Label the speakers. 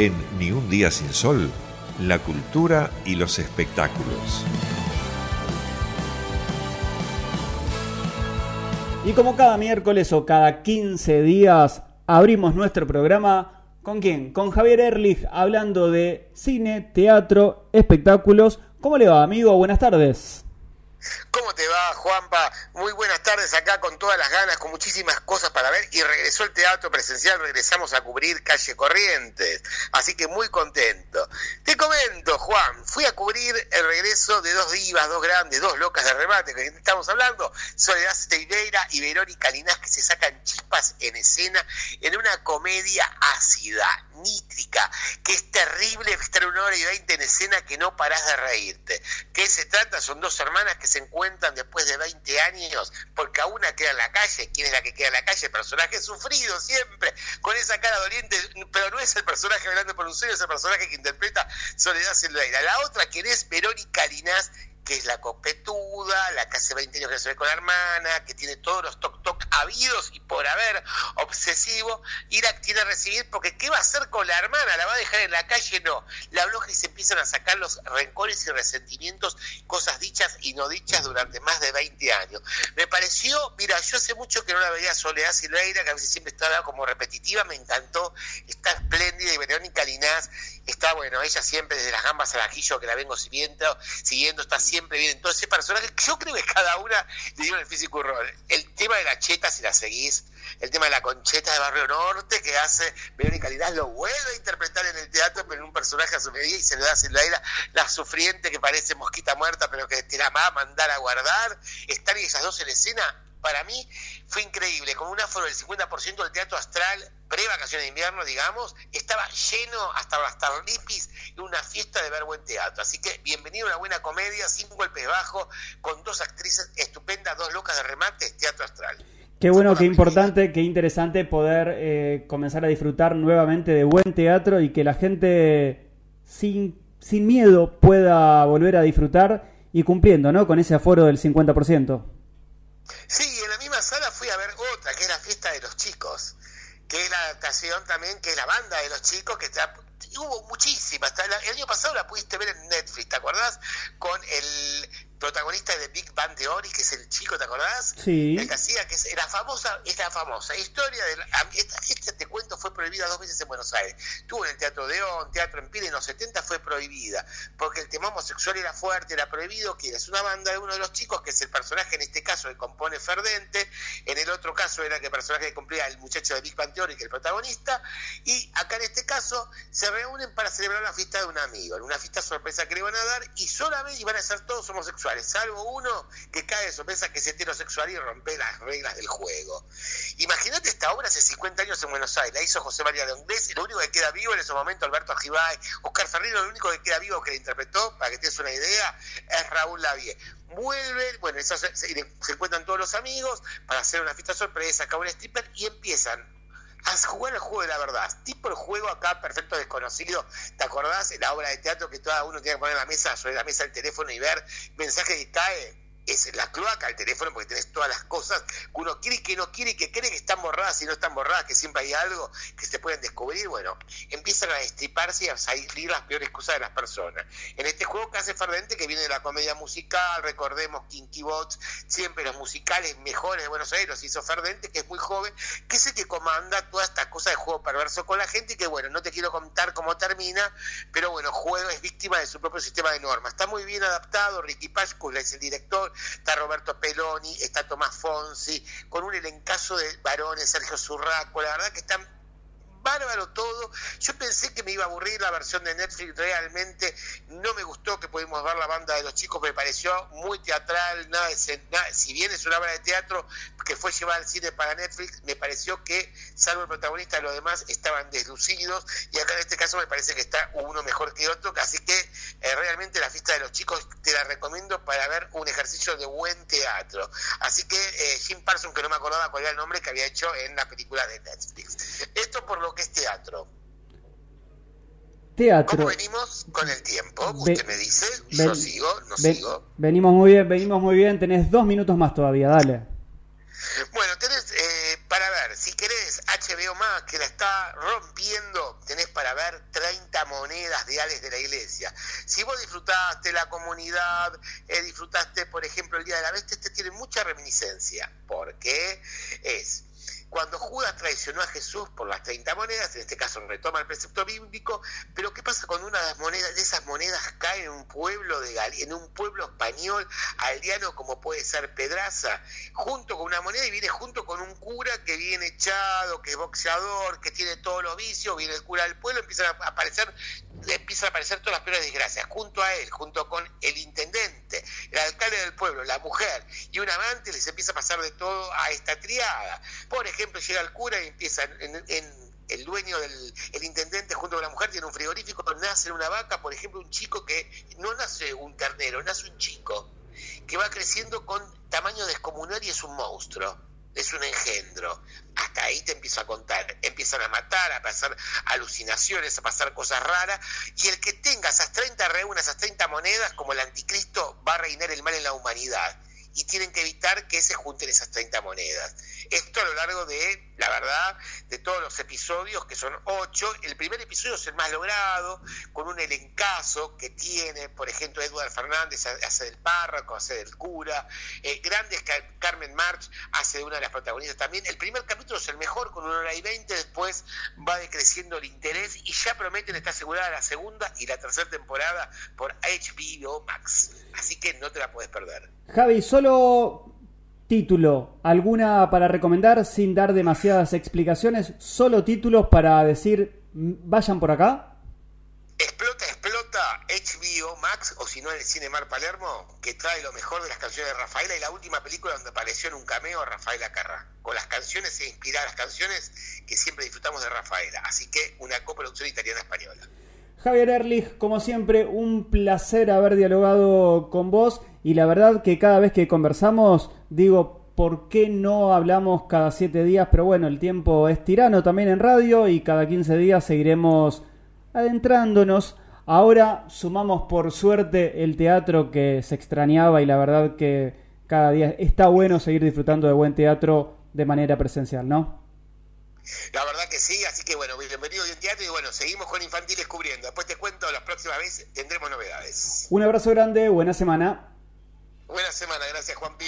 Speaker 1: En Ni un día sin sol, la cultura y los espectáculos.
Speaker 2: Y como cada miércoles o cada 15 días abrimos nuestro programa, ¿con quién? Con Javier Erlich hablando de cine, teatro, espectáculos. ¿Cómo le va, amigo? Buenas tardes.
Speaker 3: ¿Cómo te va, Juanpa? Muy buenas tardes acá con todas las ganas, con muchísimas cosas para ver y regresó el teatro presencial, regresamos a cubrir Calle Corrientes, así que muy contento. Te comento, Juan, fui a cubrir el regreso de dos divas, dos grandes, dos locas de remate, que estamos hablando, Soledad Steineira y Verónica Linás, que se sacan chispas en escena en una comedia ácida, nítrica, que es terrible estar una hora y veinte en escena que no parás de reírte. ¿Qué se trata? Son dos hermanas que se encuentran después de 20 años, porque a una queda en la calle. ¿Quién es la que queda en la calle? Personaje sufrido siempre, con esa cara doliente, pero no es el personaje hablando por un sueño, es el personaje que interpreta Soledad Silveira. La otra, quien es Verónica Linás, que es la copetuda, la que hace 20 años que se ve con la hermana, que tiene todos los toc habidos y por haber, obsesivo, y la tiene a recibir porque ¿qué va a hacer con la hermana? ¿La va a dejar en la calle? No. La bloja y se empiezan a sacar los rencores y resentimientos, cosas dichas y no dichas durante más de 20 años. Me pareció, mira, yo hace mucho que no la veía Soledad Silveira, que a veces siempre estaba como repetitiva, me encantó, está espléndida y Verónica Linás está, bueno, ella siempre desde las gambas al ajillo que la vengo siguiendo, siguiendo está siempre bien. Entonces, personaje, yo creo que cada una le dio el físico rol. El tema de la cheta, si la seguís, el tema de la concheta de Barrio Norte que hace Verónica Linás, lo vuelve a interpretar en el teatro, pero en un personaje a su medida y se le da a la la sufriente que parece mosquita muerta, pero que te la va a mandar a guardar. Están esas dos en escena, para mí fue increíble, con un aforo del 50% del teatro astral, pre-vacaciones de invierno, digamos, estaba lleno hasta las tarlipis y una fiesta de ver buen teatro. Así que bienvenido a una buena comedia, sin golpes bajos, con dos actrices estupendas, dos locas de remate, teatro astral.
Speaker 2: Qué bueno, qué importante, qué interesante poder eh, comenzar a disfrutar nuevamente de buen teatro y que la gente sin, sin miedo pueda volver a disfrutar y cumpliendo, ¿no? Con ese aforo del 50%.
Speaker 3: Sí, en la misma sala fui a ver otra, que es la fiesta de los chicos, que es la adaptación también, que es la banda de los chicos, que está, hubo muchísimas. El año pasado la pudiste ver en Netflix, ¿te acordás? Con el protagonista de Big Bang Theory, que es el chico, ¿te acordás?
Speaker 2: Sí.
Speaker 3: El que hacía, que es la famosa, es la famosa historia de... Esta, te cuento, fue prohibida dos veces en Buenos Aires. Tuvo en el Teatro de On, Teatro en Pile, en los 70 fue prohibida, porque el tema homosexual era fuerte, era prohibido, que es una banda de uno de los chicos, que es el personaje en este caso que compone Ferdente, en el otro caso era que el personaje que cumplía el muchacho de Big Bang Theory, que es el protagonista, y acá en este caso se reúnen para celebrar la fiesta de un amigo, en una fiesta sorpresa que le van a dar, y solamente iban a ser todos homosexuales salvo uno que cae de sorpresa que es heterosexual y rompe las reglas del juego. Imagínate esta obra hace 50 años en Buenos Aires, la hizo José María de y lo único que queda vivo en ese momento Alberto Ajibay, Oscar Ferrino, lo único que queda vivo que le interpretó, para que te des una idea, es Raúl Lavie. Vuelve, bueno, se, se, encuentran todos los amigos para hacer una fiesta sorpresa, acá un stripper y empiezan a jugar el juego de la verdad. Tipo el juego acá, perfecto desconocido. ¿Te acordás? La obra de teatro que cada uno tiene que poner la mesa, sobre la mesa el teléfono y ver mensaje que cae es la cloaca el teléfono porque tenés todas las cosas que uno quiere y que no quiere y que cree que están borradas y no están borradas, que siempre hay algo que se pueden descubrir, bueno, empiezan a destriparse y a salir las peores cosas de las personas. En este juego que hace Ferdente, que viene de la comedia musical, recordemos Kinky Bots, siempre los musicales mejores de Buenos Aires hizo Ferdente, que es muy joven, que es el que comanda toda esta cosa de juego perverso con la gente y que bueno, no te quiero contar cómo termina, pero bueno, juego es víctima de su propio sistema de normas. Está muy bien adaptado, Ricky Pashkula es el director, está Roberto Peloni, está Tomás Fonsi, con un elencazo de varones, Sergio Zurraco, la verdad que están bárbaro todo. Yo pensé que me iba a aburrir la versión de Netflix, realmente no me gustó que pudimos ver la banda de los chicos, me pareció muy teatral, nada, nada si bien es una obra de teatro que fue llevada al cine para Netflix, me pareció que, salvo el protagonista, los demás estaban deslucidos y acá en este caso me parece que está uno mejor que otro, así que eh, realmente la fiesta de los chicos te la recomiendo para ver un ejercicio de buen teatro. Así que eh, Jim Parsons, que no me acordaba cuál era el nombre que había hecho en la película de Netflix. Esto por lo que es teatro.
Speaker 2: Teatro.
Speaker 3: ¿Cómo venimos con el tiempo? Usted me dice, yo sigo, no sigo.
Speaker 2: Venimos muy bien, venimos muy bien. Tenés dos minutos más todavía, dale.
Speaker 3: Bueno, tenés, eh, para ver, si querés HBO Max, que la está rompiendo, tenés para ver 30 monedas diales de la iglesia. Si vos disfrutaste la comunidad, eh, disfrutaste, por ejemplo, el Día de la Bestia, este tiene mucha reminiscencia, porque es cuando Judas traicionó a Jesús por las 30 monedas, en este caso retoma el precepto bíblico, pero ¿qué pasa cuando una de, las monedas, de esas monedas cae en un pueblo de en un pueblo español aldeano como puede ser Pedraza, junto con una moneda y viene junto con un cura que viene echado, que es boxeador, que tiene todos los vicios, viene el cura del pueblo, empiezan a aparecer empiezan a aparecer todas las peores desgracias, junto a él, junto con el intendente, el alcalde del pueblo, la mujer y un amante, les empieza a pasar de todo a esta triada. Por ejemplo, llega el cura y empieza en, el dueño del el intendente junto con la mujer tiene un frigorífico, nace una vaca, por ejemplo, un chico que no nace un ternero, nace un chico que va creciendo con tamaño descomunal y es un monstruo es un engendro. Hasta ahí te empiezo a contar. Empiezan a matar, a pasar alucinaciones, a pasar cosas raras. Y el que tenga esas 30 reunas, esas 30 monedas, como el anticristo, va a reinar el mal en la humanidad. Y tienen que evitar que se junten esas 30 monedas. Esto a lo largo de, la verdad, de todos los episodios, que son ocho. El primer episodio es el más logrado, con un elencazo que tiene, por ejemplo, Edward Fernández hace del párroco, hace del cura. Eh, grandes, Carmen March hace de una de las protagonistas también. El primer capítulo es el mejor, con una hora y veinte. Después va decreciendo el interés y ya prometen estar asegurada la segunda y la tercera temporada por HBO Max. Así que no te la puedes perder.
Speaker 2: Javi, solo Título, ¿alguna para recomendar sin dar demasiadas explicaciones? Solo títulos para decir, vayan por acá.
Speaker 3: Explota, explota HBO Max o si no el Cinemar Palermo, que trae lo mejor de las canciones de Rafaela y la última película donde apareció en un cameo Rafaela Carrá. Con las canciones se inspira las canciones que siempre disfrutamos de Rafaela. Así que una coproducción italiana-española.
Speaker 2: Javier Erlich, como siempre, un placer haber dialogado con vos y la verdad que cada vez que conversamos digo, ¿por qué no hablamos cada siete días? Pero bueno, el tiempo es tirano también en radio y cada 15 días seguiremos adentrándonos. Ahora sumamos por suerte el teatro que se extrañaba y la verdad que cada día está bueno seguir disfrutando de buen teatro de manera presencial, ¿no?
Speaker 3: Que sí, así que bueno, bienvenido al teatro y bueno, seguimos con Infantiles cubriendo. Después te cuento, la próxima vez tendremos novedades.
Speaker 2: Un abrazo grande, buena semana.
Speaker 3: Buena semana, gracias Juanpi.